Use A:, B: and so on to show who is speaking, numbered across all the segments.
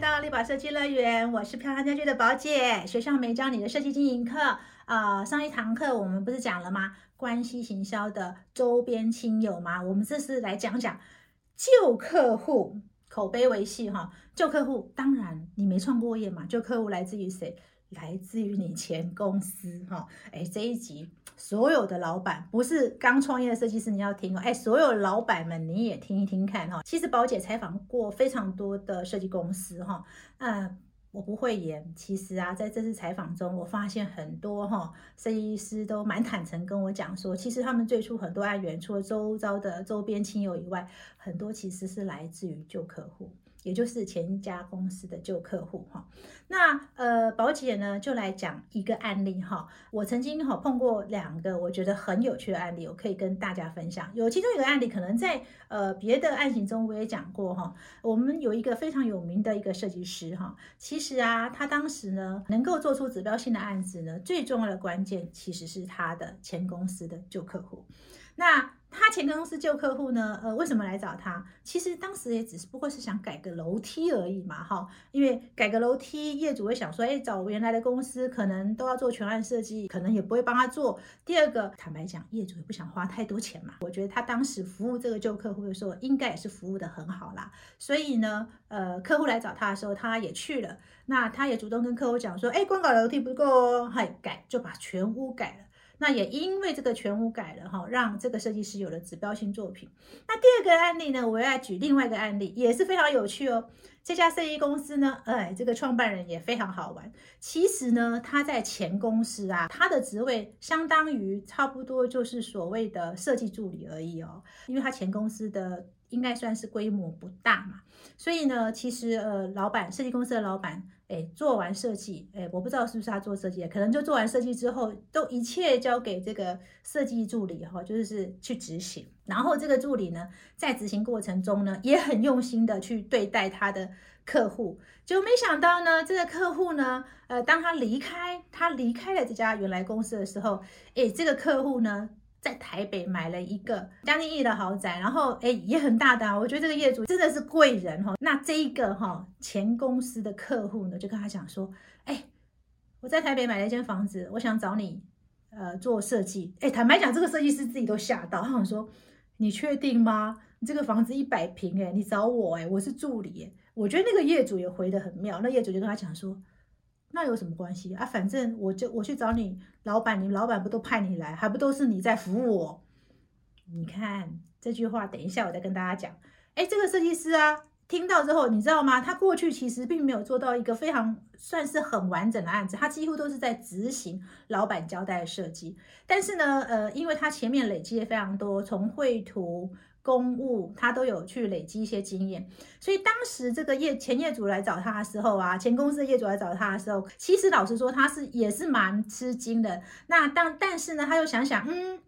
A: 到立宝设计乐园，我是漂亮家居的宝姐。学校没教你的设计经营课，啊，上一堂课我们不是讲了吗？关系行销的周边亲友吗？我们这次来讲讲旧客户口碑维系哈。旧客户当然你没创过业嘛，旧客户来自于谁？来自于你前公司哈，哎，这一集所有的老板不是刚创业的设计师，你要听哦，哎，所有老板们你也听一听看哈。其实宝姐采访过非常多的设计公司哈，嗯，我不会演。其实啊，在这次采访中，我发现很多哈设计师都蛮坦诚跟我讲说，其实他们最初很多案源，除了周遭的周边亲友以外，很多其实是来自于旧客户。也就是前一家公司的旧客户哈，那呃宝姐呢就来讲一个案例哈，我曾经哈碰过两个我觉得很有趣的案例，我可以跟大家分享。有其中一个案例可能在呃别的案型中我也讲过哈，我们有一个非常有名的一个设计师哈，其实啊他当时呢能够做出指标性的案子呢，最重要的关键其实是他的前公司的旧客户，那。他前公司旧客户呢？呃，为什么来找他？其实当时也只是不过是想改个楼梯而已嘛，哈。因为改个楼梯，业主会想说，哎，找原来的公司可能都要做全案设计，可能也不会帮他做。第二个，坦白讲，业主也不想花太多钱嘛。我觉得他当时服务这个旧客户的时候，应该也是服务的很好啦。所以呢，呃，客户来找他的时候，他也去了。那他也主动跟客户讲说，哎，光搞楼梯不够哦，嗨，改就把全屋改了。那也因为这个全屋改了哈，让这个设计师有了指标性作品。那第二个案例呢，我要举另外一个案例，也是非常有趣哦。这家设计公司呢，哎，这个创办人也非常好玩。其实呢，他在前公司啊，他的职位相当于差不多就是所谓的设计助理而已哦，因为他前公司的应该算是规模不大嘛，所以呢，其实呃，老板设计公司的老板。哎，做完设计，哎，我不知道是不是他做设计，可能就做完设计之后，都一切交给这个设计助理哈，就是去执行。然后这个助理呢，在执行过程中呢，也很用心的去对待他的客户。就没想到呢，这个客户呢，呃，当他离开，他离开了这家原来公司的时候，哎，这个客户呢。在台北买了一个将近亿的豪宅，然后哎也很大的，我觉得这个业主真的是贵人哈。那这一个哈前公司的客户呢，就跟他讲说，哎，我在台北买了一间房子，我想找你呃做设计。哎，坦白讲，这个设计师自己都吓到，他想说，你确定吗？这个房子一百平，哎，你找我，哎，我是助理，我觉得那个业主也回得很妙，那业主就跟他讲说。那有什么关系啊？反正我就我去找你老板，你老板不都派你来，还不都是你在服务我？你看这句话，等一下我再跟大家讲。哎，这个设计师啊，听到之后，你知道吗？他过去其实并没有做到一个非常算是很完整的案子，他几乎都是在执行老板交代的设计。但是呢，呃，因为他前面累积了非常多，从绘图。公务他都有去累积一些经验，所以当时这个业前业主来找他的时候啊，前公司的业主来找他的时候，其实老实说他是也是蛮吃惊的。那但但是呢，他又想想，嗯，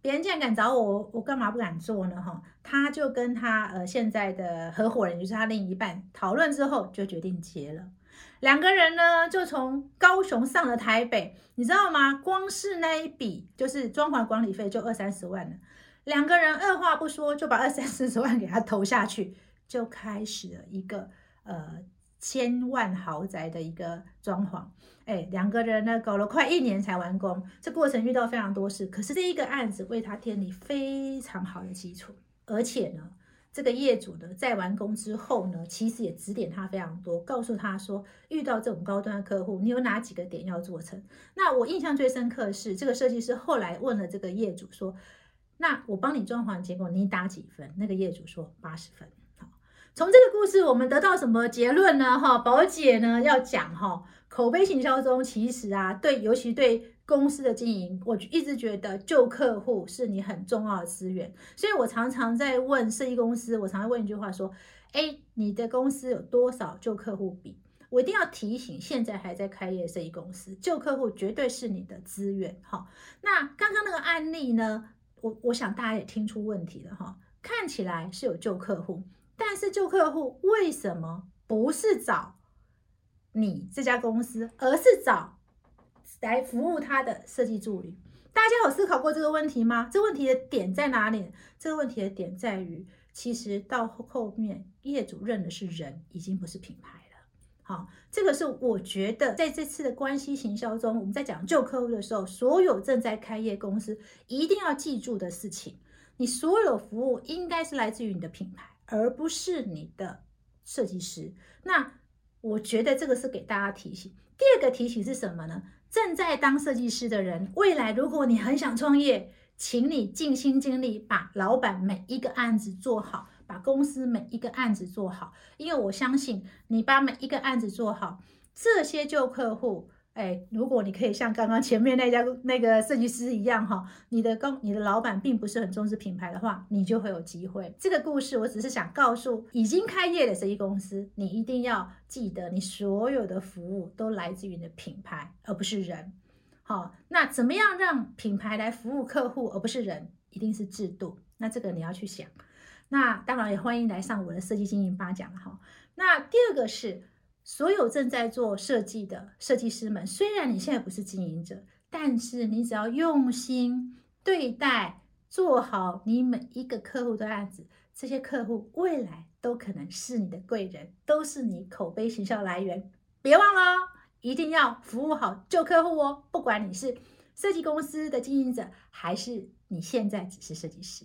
A: 别人竟然敢找我，我干嘛不敢做呢？哈，他就跟他呃现在的合伙人，就是他另一半讨论之后，就决定结了。两个人呢，就从高雄上了台北，你知道吗？光是那一笔就是装潢管理费就二三十万了。两个人二话不说就把二三四十万给他投下去，就开始了一个呃千万豪宅的一个装潢。哎，两个人呢搞了快一年才完工，这过程遇到非常多事，可是这一个案子为他建立非常好的基础。而且呢，这个业主呢在完工之后呢，其实也指点他非常多，告诉他说遇到这种高端客户，你有哪几个点要做成。那我印象最深刻的是，这个设计师后来问了这个业主说。那我帮你装潢，结果你打几分？那个业主说八十分。好，从这个故事我们得到什么结论呢？哈，宝姐呢要讲哈，口碑行销中其实啊，对，尤其对公司的经营，我一直觉得旧客户是你很重要的资源。所以我常常在问设计公司，我常常问一句话说：哎，你的公司有多少旧客户比？我一定要提醒现在还在开业设计公司，旧客户绝对是你的资源。哈，那刚刚那个案例呢？我我想大家也听出问题了哈，看起来是有旧客户，但是旧客户为什么不是找你这家公司，而是找来服务他的设计助理？大家有思考过这个问题吗？这问题的点在哪里？这个问题的点在于，其实到后面业主认的是人，已经不是品牌了。好，这个是我觉得在这次的关系行销中，我们在讲旧客户的时候，所有正在开业公司一定要记住的事情。你所有服务应该是来自于你的品牌，而不是你的设计师。那我觉得这个是给大家提醒。第二个提醒是什么呢？正在当设计师的人，未来如果你很想创业，请你尽心尽力把老板每一个案子做好。公司每一个案子做好，因为我相信你把每一个案子做好，这些旧客户，哎，如果你可以像刚刚前面那家那个设计师一样哈，你的公你的老板并不是很重视品牌的话，你就会有机会。这个故事我只是想告诉已经开业的设计公司，你一定要记得，你所有的服务都来自于你的品牌，而不是人。好，那怎么样让品牌来服务客户，而不是人？一定是制度。那这个你要去想。那当然也欢迎来上我的设计经营八讲哈。那第二个是，所有正在做设计的设计师们，虽然你现在不是经营者，但是你只要用心对待，做好你每一个客户的案子，这些客户未来都可能是你的贵人，都是你口碑形象来源。别忘了，一定要服务好旧客户哦。不管你是设计公司的经营者，还是你现在只是设计师。